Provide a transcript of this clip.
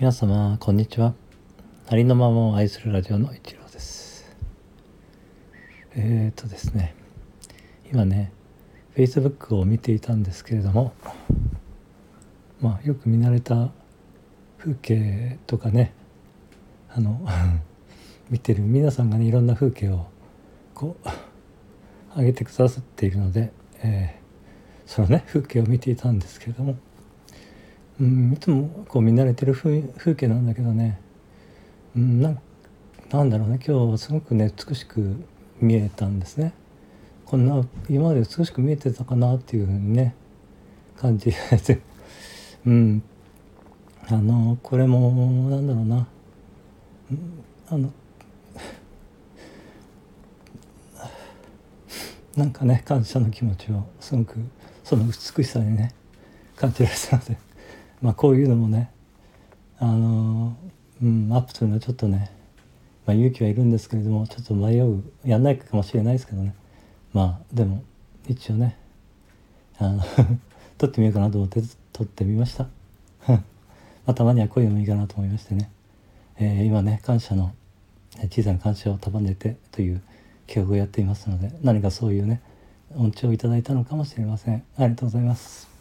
皆様こんにちは。ありのままを愛するラジオの一郎です。えー、とですね今ね Facebook を見ていたんですけれどもまあよく見慣れた風景とかねあの 見てる皆さんがねいろんな風景をこう上げてくださっているので、えー、そのね風景を見ていたんですけれども、うん、いつもこう見慣れてる風景なんだけどね、うん、ななんだろうね。今日はすごくね美しく見えたんですね。こんな今まで美しく見えてたかなっていうふうにね感じでうん。あのこれもなんだろうな、あのなんかね感謝の気持ちをすごくその美しさにね感じられたので。まあこういうのもねあのうんアップするのはちょっとね、まあ、勇気はいるんですけれどもちょっと迷うやんないかもしれないですけどね。まあでも一応ねあの 撮ってみようかなと思って撮ってみました。またまにはこういうのもいいかなと思いましてね、えー、今ね感謝の小さな感謝を束ねてという企画をやっていますので何かそういうね恩寵をいただいたのかもしれません。ありがとうございます。